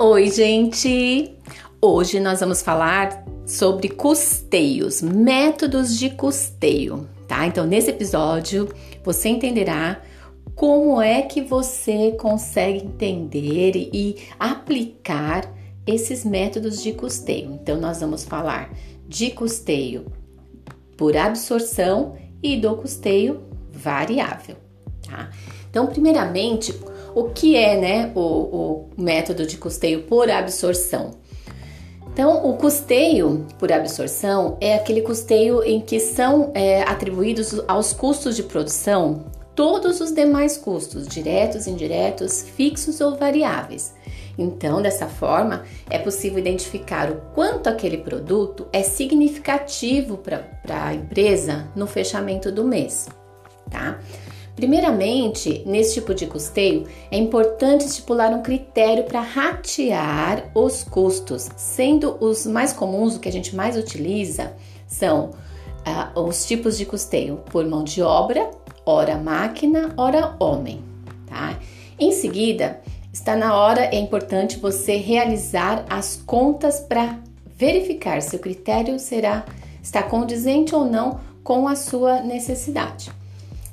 Oi, gente! Hoje nós vamos falar sobre custeios, métodos de custeio, tá? Então, nesse episódio, você entenderá como é que você consegue entender e aplicar esses métodos de custeio. Então, nós vamos falar de custeio por absorção e do custeio variável, tá? Então, primeiramente, o que é né, o, o método de custeio por absorção? Então, o custeio por absorção é aquele custeio em que são é, atribuídos aos custos de produção todos os demais custos, diretos, indiretos, fixos ou variáveis. Então, dessa forma, é possível identificar o quanto aquele produto é significativo para a empresa no fechamento do mês, tá? Primeiramente, nesse tipo de custeio, é importante estipular um critério para ratear os custos, sendo os mais comuns, o que a gente mais utiliza, são uh, os tipos de custeio por mão de obra, hora máquina, hora homem, tá? Em seguida, está na hora, é importante você realizar as contas para verificar se o critério será está condizente ou não com a sua necessidade.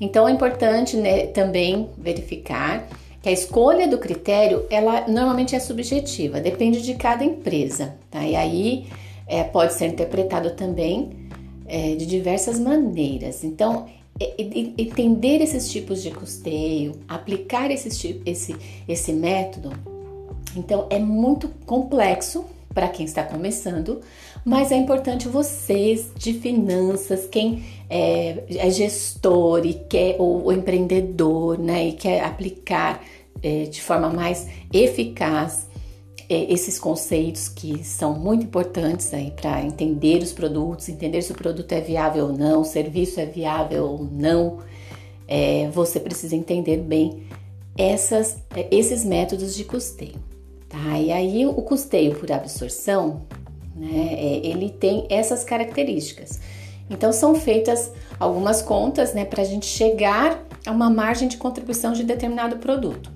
Então é importante né, também verificar que a escolha do critério ela normalmente é subjetiva, depende de cada empresa, tá? E aí é, pode ser interpretado também é, de diversas maneiras. Então entender esses tipos de custeio, aplicar esse, esse, esse método, então é muito complexo para quem está começando, mas é importante vocês de finanças, quem é, é gestor e quer, ou, ou, empreendedor, né, e quer aplicar é, de forma mais eficaz é, esses conceitos que são muito importantes aí para entender os produtos, entender se o produto é viável ou não, o serviço é viável ou não. É, você precisa entender bem essas, esses métodos de custeio. Tá? E aí o custeio por absorção, né, é, ele tem essas características. Então são feitas algumas contas né, para a gente chegar a uma margem de contribuição de determinado produto.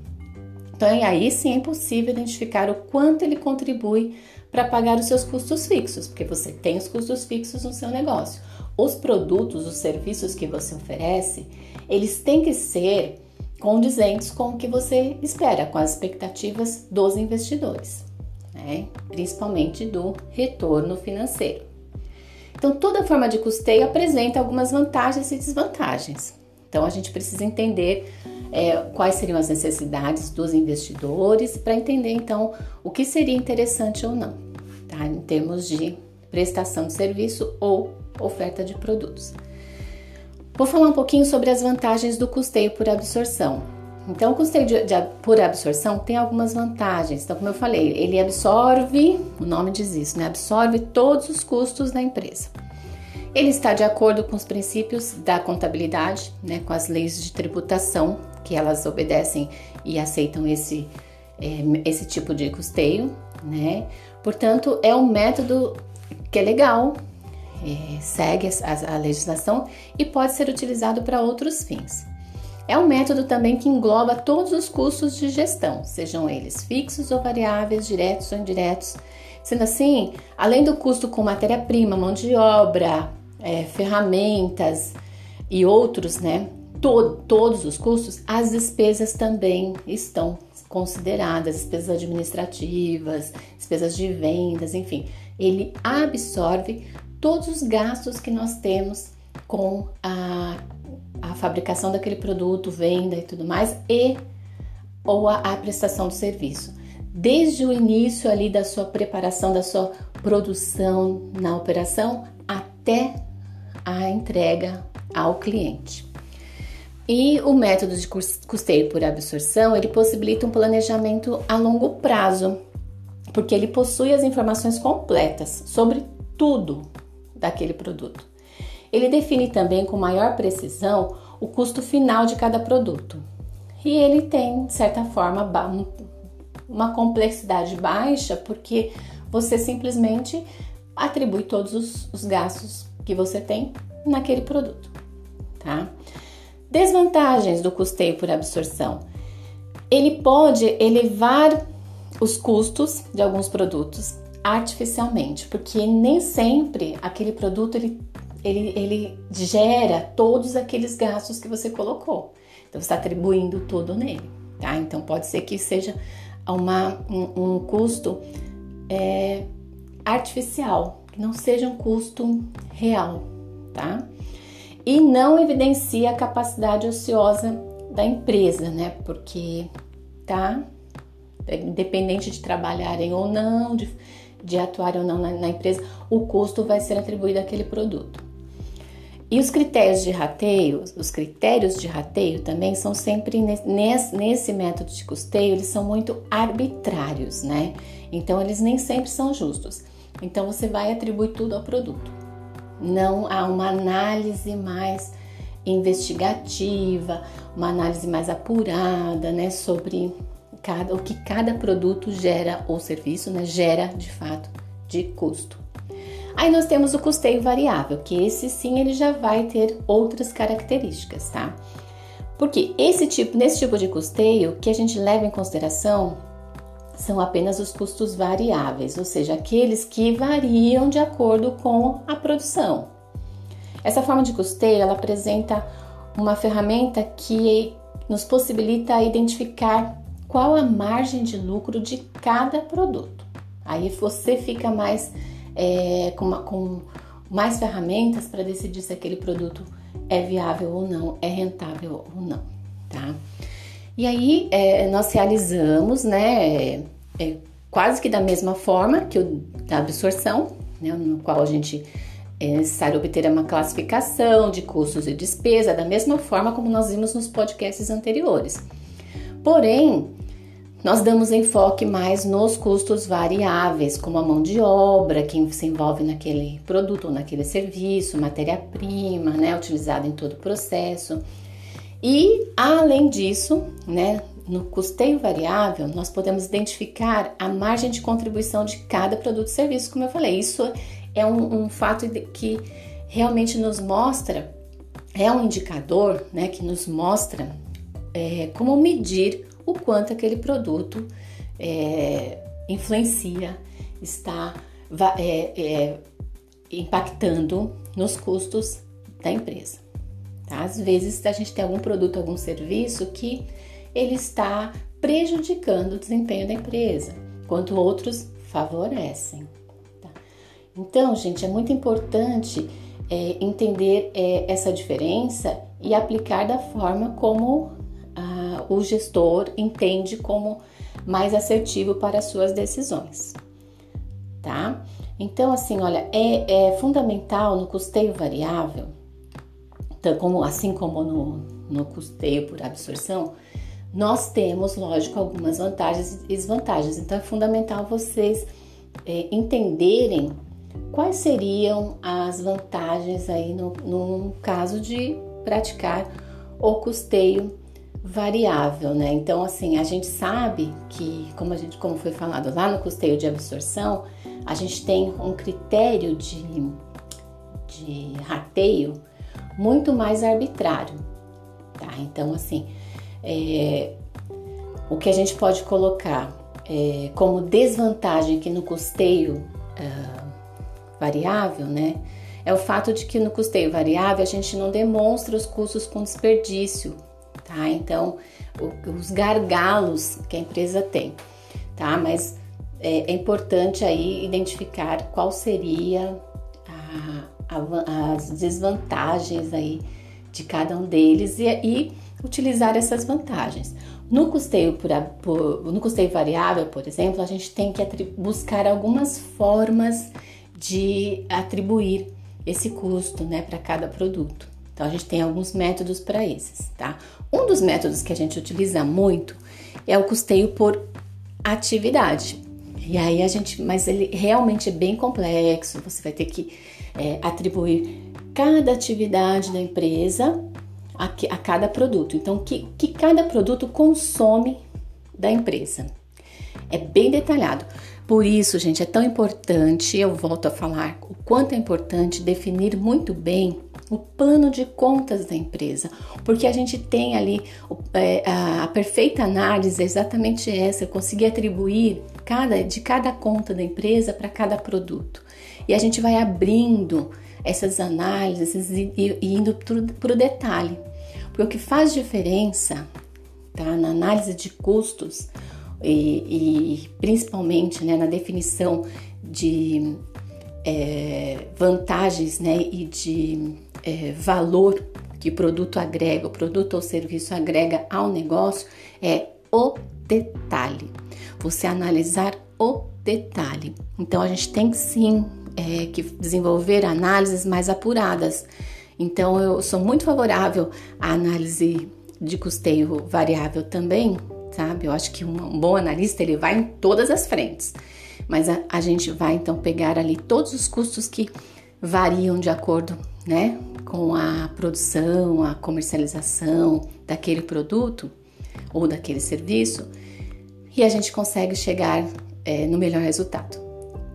Então aí sim é possível identificar o quanto ele contribui para pagar os seus custos fixos, porque você tem os custos fixos no seu negócio. Os produtos, os serviços que você oferece, eles têm que ser condizentes com o que você espera, com as expectativas dos investidores, né? principalmente do retorno financeiro. Então, toda forma de custeio apresenta algumas vantagens e desvantagens. Então, a gente precisa entender é, quais seriam as necessidades dos investidores para entender então o que seria interessante ou não, tá? Em termos de prestação de serviço ou oferta de produtos. Vou falar um pouquinho sobre as vantagens do custeio por absorção. Então, o custeio de, de, por absorção tem algumas vantagens. Então, como eu falei, ele absorve, o nome diz isso, né? Absorve todos os custos da empresa. Ele está de acordo com os princípios da contabilidade, né, com as leis de tributação, que elas obedecem e aceitam esse, é, esse tipo de custeio, né? Portanto, é um método que é legal, é, segue a, a legislação e pode ser utilizado para outros fins. É um método também que engloba todos os custos de gestão, sejam eles fixos ou variáveis, diretos ou indiretos. Sendo assim, além do custo com matéria-prima, mão de obra, é, ferramentas e outros, né? To todos os custos, as despesas também estão consideradas, despesas administrativas, despesas de vendas, enfim. Ele absorve todos os gastos que nós temos com a, a fabricação daquele produto, venda e tudo mais, e ou a, a prestação do serviço. Desde o início ali da sua preparação, da sua produção na operação, até a entrega ao cliente. E o método de custeio por absorção, ele possibilita um planejamento a longo prazo, porque ele possui as informações completas sobre tudo daquele produto. Ele define também com maior precisão o custo final de cada produto. E ele tem, de certa forma, uma complexidade baixa, porque você simplesmente atribui todos os, os gastos que você tem naquele produto, tá? Desvantagens do custeio por absorção. Ele pode elevar os custos de alguns produtos artificialmente, porque nem sempre aquele produto ele, ele, ele gera todos aqueles gastos que você colocou. Então você está atribuindo tudo nele, tá? Então pode ser que seja uma, um, um custo é, artificial, que não seja um custo real, tá? E não evidencia a capacidade ociosa da empresa, né? Porque tá independente de trabalharem ou não, de, de atuarem ou não na, na empresa, o custo vai ser atribuído àquele produto. E os critérios de rateio, os critérios de rateio também são sempre nesse, nesse método de custeio, eles são muito arbitrários, né? Então eles nem sempre são justos. Então você vai atribuir tudo ao produto. Não há uma análise mais investigativa, uma análise mais apurada, né, sobre cada, o que cada produto gera ou serviço, né, gera de fato de custo. Aí nós temos o custeio variável, que esse sim ele já vai ter outras características, tá? Porque esse tipo, nesse tipo de custeio, que a gente leva em consideração são apenas os custos variáveis, ou seja, aqueles que variam de acordo com a produção. Essa forma de custeio ela apresenta uma ferramenta que nos possibilita identificar qual a margem de lucro de cada produto. Aí você fica mais é, com, uma, com mais ferramentas para decidir se aquele produto é viável ou não, é rentável ou não, tá? E aí é, nós realizamos, né, é, quase que da mesma forma que o da absorção, né, no qual a gente é necessário obter uma classificação de custos e despesa, da mesma forma como nós vimos nos podcasts anteriores. Porém, nós damos enfoque mais nos custos variáveis, como a mão de obra, que se envolve naquele produto ou naquele serviço, matéria-prima, né, utilizada em todo o processo. E além disso, né, no custeio variável, nós podemos identificar a margem de contribuição de cada produto e serviço, como eu falei. Isso é um, um fato que realmente nos mostra, é um indicador, né, que nos mostra é, como medir o quanto aquele produto é, influencia, está é, é, impactando nos custos da empresa. Tá? Às vezes a gente tem algum produto, algum serviço que ele está prejudicando o desempenho da empresa, enquanto outros favorecem. Tá? Então, gente, é muito importante é, entender é, essa diferença e aplicar da forma como o gestor entende como mais assertivo para as suas decisões, tá? Então, assim, olha, é, é fundamental no custeio variável, então, como, assim como no, no custeio por absorção, nós temos, lógico, algumas vantagens e desvantagens. Então, é fundamental vocês é, entenderem quais seriam as vantagens aí no, no caso de praticar o custeio variável, né? Então, assim, a gente sabe que, como a gente, como foi falado lá no custeio de absorção, a gente tem um critério de, de rateio muito mais arbitrário, tá? Então, assim, é, o que a gente pode colocar é, como desvantagem aqui no custeio uh, variável, né? É o fato de que no custeio variável a gente não demonstra os custos com desperdício, tá? Então, o, os gargalos que a empresa tem, tá? Mas é, é importante aí identificar qual seria a, a, as desvantagens aí de cada um deles e, e utilizar essas vantagens. No custeio, por, por, no custeio variável, por exemplo, a gente tem que buscar algumas formas de atribuir esse custo né, para cada produto. Então a gente tem alguns métodos para esses, tá? Um dos métodos que a gente utiliza muito é o custeio por atividade. E aí a gente, mas ele realmente é bem complexo. Você vai ter que é, atribuir cada atividade da empresa a, a cada produto. Então, que, que cada produto consome da empresa. É bem detalhado. Por isso, gente, é tão importante, eu volto a falar, o quanto é importante definir muito bem o plano de contas da empresa, porque a gente tem ali é, a, perfeita análise é exatamente essa, eu consegui atribuir cada, de cada conta da empresa para cada produto. E a gente vai abrindo essas análises e, e indo para o detalhe. Porque o que faz diferença tá, na análise de custos e, e principalmente né, na definição de é, vantagens né, e de é, valor que produto agrega, o produto ou serviço agrega ao negócio é o detalhe. Você analisar o detalhe. Então a gente tem sim é, que desenvolver análises mais apuradas. Então eu sou muito favorável à análise de custeio variável também, sabe? Eu acho que um bom analista ele vai em todas as frentes. Mas a, a gente vai então pegar ali todos os custos que variam de acordo, né, com a produção, a comercialização daquele produto ou daquele serviço e a gente consegue chegar é, no melhor resultado,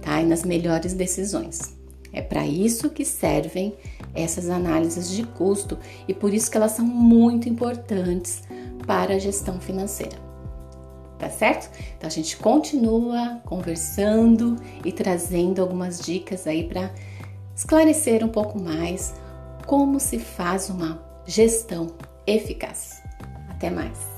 tá? E nas melhores decisões. É para isso que servem essas análises de custo e por isso que elas são muito importantes para a gestão financeira tá certo? Então a gente continua conversando e trazendo algumas dicas aí para esclarecer um pouco mais como se faz uma gestão eficaz. Até mais!